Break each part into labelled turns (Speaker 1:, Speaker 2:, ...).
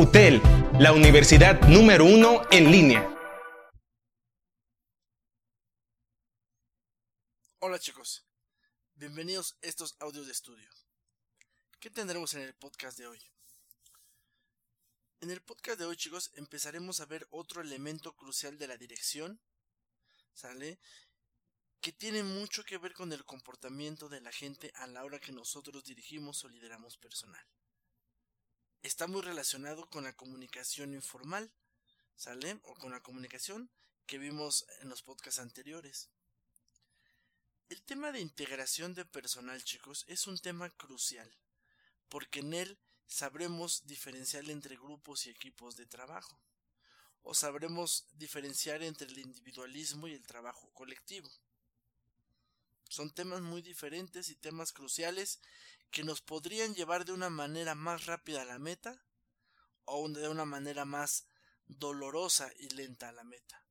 Speaker 1: UTEL, la universidad número uno en línea.
Speaker 2: Hola chicos, bienvenidos a estos audios de estudio. ¿Qué tendremos en el podcast de hoy? En el podcast de hoy chicos empezaremos a ver otro elemento crucial de la dirección, ¿sale? Que tiene mucho que ver con el comportamiento de la gente a la hora que nosotros dirigimos o lideramos personal está muy relacionado con la comunicación informal, ¿sale? O con la comunicación que vimos en los podcasts anteriores. El tema de integración de personal, chicos, es un tema crucial, porque en él sabremos diferenciar entre grupos y equipos de trabajo, o sabremos diferenciar entre el individualismo y el trabajo colectivo. Son temas muy diferentes y temas cruciales que nos podrían llevar de una manera más rápida a la meta o de una manera más dolorosa y lenta a la meta.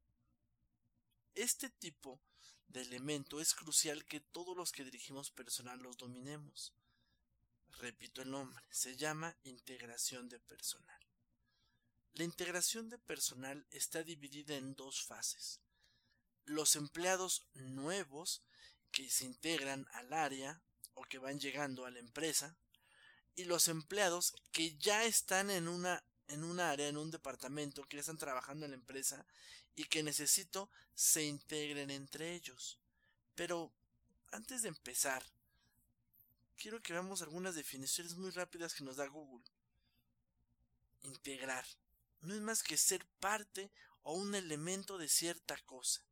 Speaker 2: Este tipo de elemento es crucial que todos los que dirigimos personal los dominemos. Repito el nombre, se llama integración de personal. La integración de personal está dividida en dos fases. Los empleados nuevos que se integran al área o que van llegando a la empresa y los empleados que ya están en una en un área, en un departamento, que están trabajando en la empresa y que necesito se integren entre ellos. Pero antes de empezar, quiero que veamos algunas definiciones muy rápidas que nos da Google. Integrar no es más que ser parte o un elemento de cierta cosa.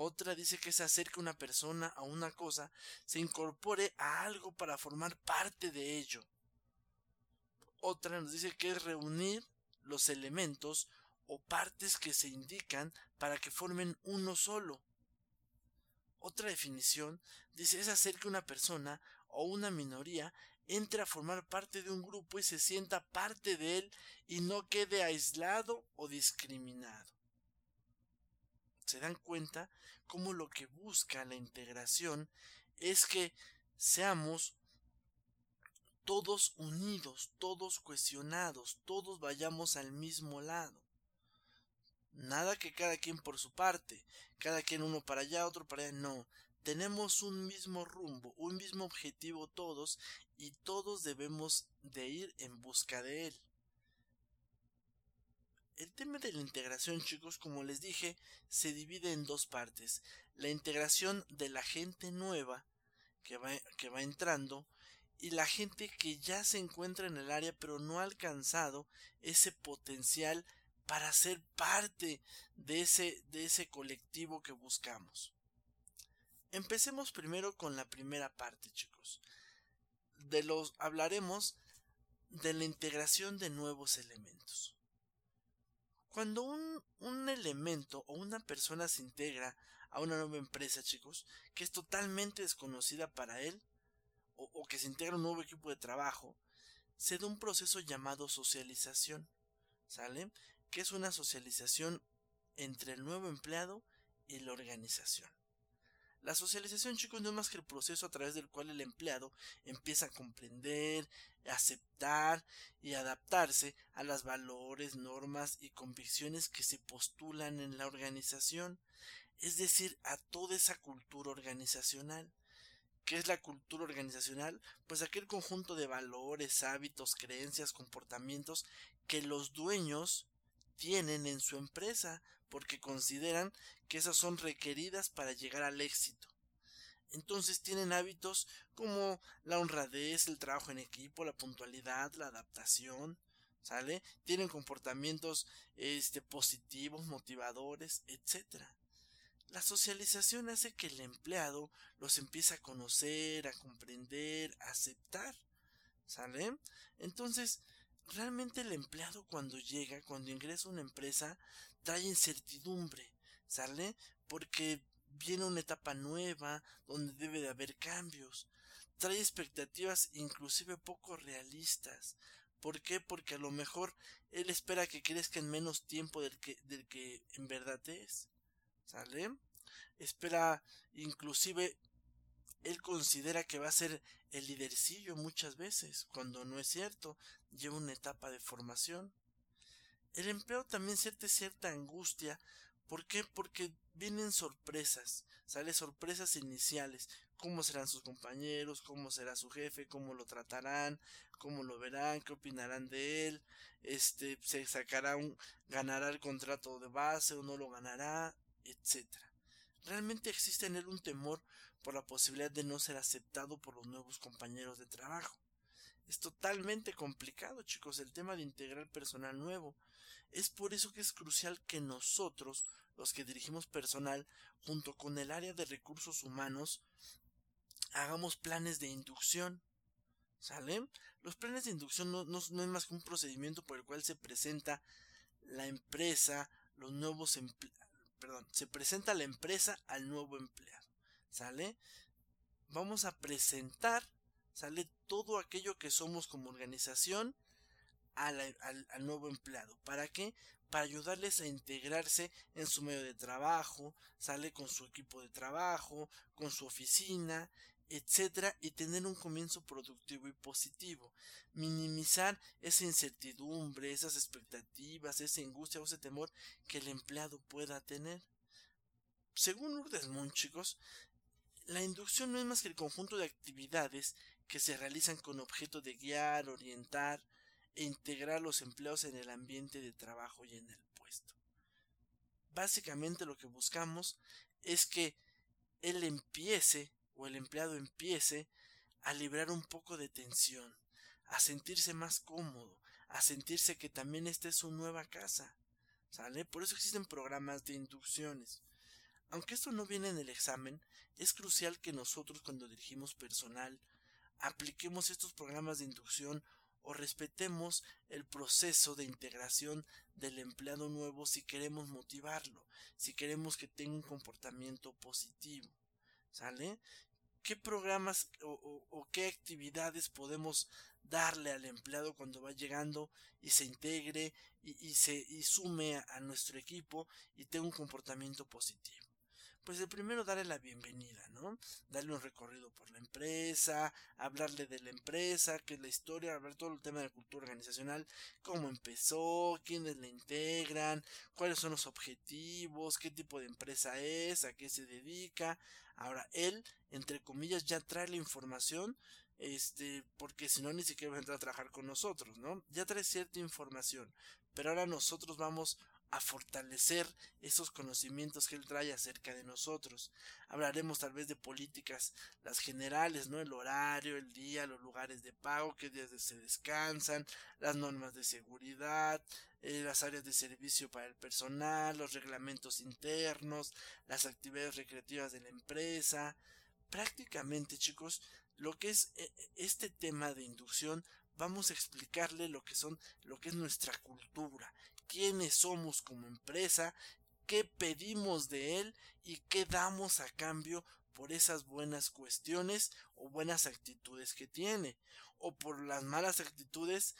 Speaker 2: Otra dice que es hacer que una persona o una cosa se incorpore a algo para formar parte de ello. Otra nos dice que es reunir los elementos o partes que se indican para que formen uno solo. Otra definición dice es hacer que una persona o una minoría entre a formar parte de un grupo y se sienta parte de él y no quede aislado o discriminado se dan cuenta cómo lo que busca la integración es que seamos todos unidos, todos cohesionados, todos vayamos al mismo lado. Nada que cada quien por su parte, cada quien uno para allá, otro para allá, no. Tenemos un mismo rumbo, un mismo objetivo todos y todos debemos de ir en busca de él. Tema de la integración, chicos, como les dije, se divide en dos partes. La integración de la gente nueva que va, que va entrando y la gente que ya se encuentra en el área pero no ha alcanzado ese potencial para ser parte de ese, de ese colectivo que buscamos. Empecemos primero con la primera parte, chicos. De los hablaremos de la integración de nuevos elementos. Cuando un, un elemento o una persona se integra a una nueva empresa, chicos, que es totalmente desconocida para él, o, o, que se integra a un nuevo equipo de trabajo, se da un proceso llamado socialización, ¿sale? Que es una socialización entre el nuevo empleado y la organización. La socialización, chicos, no es más que el proceso a través del cual el empleado empieza a comprender, aceptar y adaptarse a las valores, normas y convicciones que se postulan en la organización, es decir, a toda esa cultura organizacional. ¿Qué es la cultura organizacional? Pues aquel conjunto de valores, hábitos, creencias, comportamientos que los dueños tienen en su empresa porque consideran que esas son requeridas para llegar al éxito. Entonces tienen hábitos como la honradez, el trabajo en equipo, la puntualidad, la adaptación, ¿sale? Tienen comportamientos este positivos, motivadores, etcétera. La socialización hace que el empleado los empiece a conocer, a comprender, a aceptar, ¿sale? Entonces, realmente el empleado cuando llega, cuando ingresa a una empresa, trae incertidumbre, ¿sale? Porque viene una etapa nueva donde debe de haber cambios. Trae expectativas inclusive poco realistas. ¿Por qué? Porque a lo mejor él espera que crezca en menos tiempo del que, del que en verdad es. ¿Sale? Espera inclusive él considera que va a ser el lidercillo muchas veces, cuando no es cierto, lleva una etapa de formación. El empleado también siente cierta angustia. ¿Por qué? Porque vienen sorpresas, sale sorpresas iniciales, cómo serán sus compañeros, cómo será su jefe, cómo lo tratarán, cómo lo verán, qué opinarán de él, este se sacará un ganará el contrato de base o no lo ganará, etcétera. Realmente existe en él un temor por la posibilidad de no ser aceptado por los nuevos compañeros de trabajo. Es totalmente complicado, chicos, el tema de integrar personal nuevo. Es por eso que es crucial que nosotros, los que dirigimos personal, junto con el área de recursos humanos, hagamos planes de inducción. ¿Sale? Los planes de inducción no, no, es más que un procedimiento por el cual se presenta la empresa, los nuevos perdón, se presenta la empresa al nuevo empleado. ¿Sale? Vamos a presentar, ¿sale? Todo aquello que somos como organización al, al, nuevo empleado. ¿Para qué? Para ayudarles a integrarse en su medio de trabajo, sale con su equipo de trabajo, con su oficina, etcétera, y tener un comienzo productivo y positivo. Minimizar esa incertidumbre, esas expectativas, esa angustia o ese temor que el empleado pueda tener. Según Urdesmund, chicos, la inducción no es más que el conjunto de actividades que se realizan con objeto de guiar, orientar e integrar los empleados en el ambiente de trabajo y en el puesto. Básicamente lo que buscamos es que él empiece o el empleado empiece a librar un poco de tensión, a sentirse más cómodo, a sentirse que también esta es su nueva casa. ¿Sale? Por eso existen programas de inducciones. Aunque esto no viene en el examen, es crucial que nosotros cuando dirigimos personal apliquemos estos programas de inducción o respetemos el proceso de integración del empleado nuevo si queremos motivarlo, si queremos que tenga un comportamiento positivo. ¿Sale? ¿Qué programas o, qué actividades podemos darle al empleado cuando va llegando y se integre y, se y sume a nuestro equipo y tenga un comportamiento positivo? Pues el primero darle la bienvenida, ¿no? Darle un recorrido por la empresa, hablarle de la empresa, qué es la historia, hablar todo el tema de cultura organizacional, cómo empezó, quiénes la integran, cuáles son los objetivos, qué tipo de empresa es, a qué se dedica. Ahora, él, entre comillas, ya trae la información este, porque si no ni siquiera va a entrar a trabajar con nosotros, ¿no? Ya trae cierta información, pero ahora nosotros vamos a fortalecer esos conocimientos que él trae acerca de nosotros. Hablaremos tal vez de políticas, las generales, ¿no? El horario, el día, los lugares de pago, qué días se descansan, las normas de seguridad, eh, las áreas de servicio para el personal, los reglamentos internos, las actividades recreativas de la empresa. Prácticamente, chicos, lo que es eh, este tema de inducción vamos a explicarle lo que son lo que es nuestra cultura quiénes somos como empresa, qué pedimos de él y qué damos a cambio por esas buenas cuestiones o buenas actitudes que tiene, o por las malas actitudes,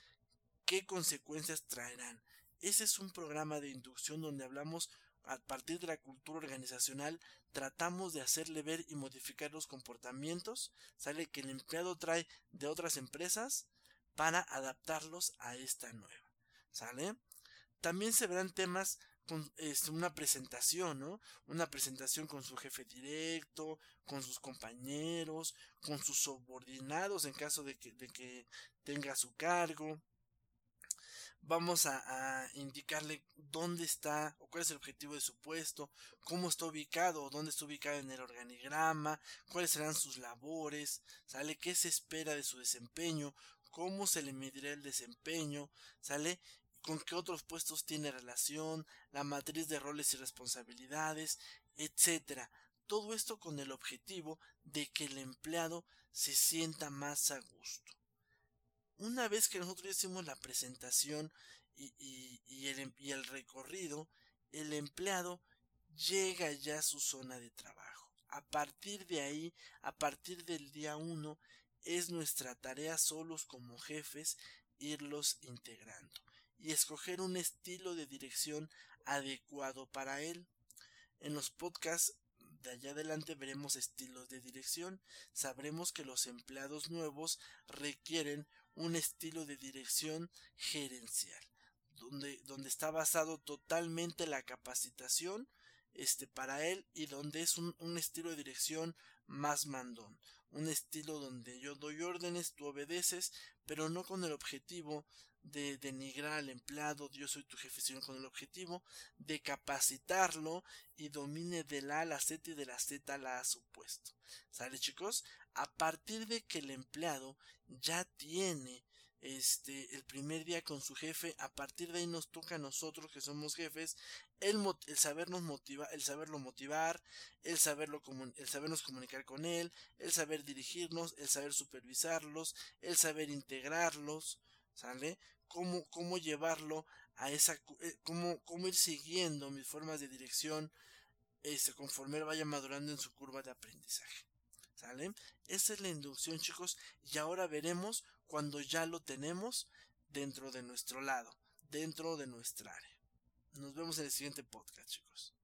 Speaker 2: qué consecuencias traerán. Ese es un programa de inducción donde hablamos a partir de la cultura organizacional, tratamos de hacerle ver y modificar los comportamientos, sale que el empleado trae de otras empresas para adaptarlos a esta nueva. ¿Sale? También se verán temas con este, una presentación, ¿no? Una presentación con su jefe directo, con sus compañeros, con sus subordinados en caso de que, tenga su cargo. Vamos a, a, indicarle dónde está o cuál es el objetivo de su puesto, cómo está ubicado o dónde está ubicado en el organigrama, cuáles serán sus labores, sale qué se espera de su desempeño, cómo se le medirá el desempeño, sale con qué otros puestos tiene relación, la matriz de roles y responsabilidades, etc. Todo esto con el objetivo de que el empleado se sienta más a gusto. Una vez que nosotros hicimos la presentación y, el, em, el recorrido, el empleado llega ya a su zona de trabajo. A partir de ahí, a partir del día uno, es nuestra tarea solos como jefes irlos integrando y escoger un estilo de dirección adecuado para él. En los podcasts de allá adelante veremos estilos de dirección. Sabremos que los empleados nuevos requieren un estilo de dirección gerencial, donde, donde está basado totalmente la capacitación este, para él y donde es un, un estilo de dirección más mandón, un estilo donde yo doy órdenes, tú obedeces, pero no con el objetivo de denigrar al empleado, yo soy tu jefe, sino con el objetivo de capacitarlo y domine de la A a la Z y de la Z a la A su puesto. ¿Sale chicos? A partir de que el empleado ya tiene este el primer día con su jefe, a partir de ahí nos toca a nosotros que somos jefes el, el sabernos motivar, el saberlo motivar, el saberlo el sabernos comunicar con él, el saber dirigirnos, el saber supervisarlos, el saber integrarlos, ¿sale? Cómo, cómo llevarlo a esa, eh, cómo, cómo ir siguiendo mis formas de dirección, este, conforme él vaya madurando en su curva de aprendizaje. ¿Sale? Esa es la inducción, chicos, y ahora veremos cuando ya lo tenemos dentro de nuestro lado, dentro de nuestra área. Nos vemos en el siguiente podcast, chicos.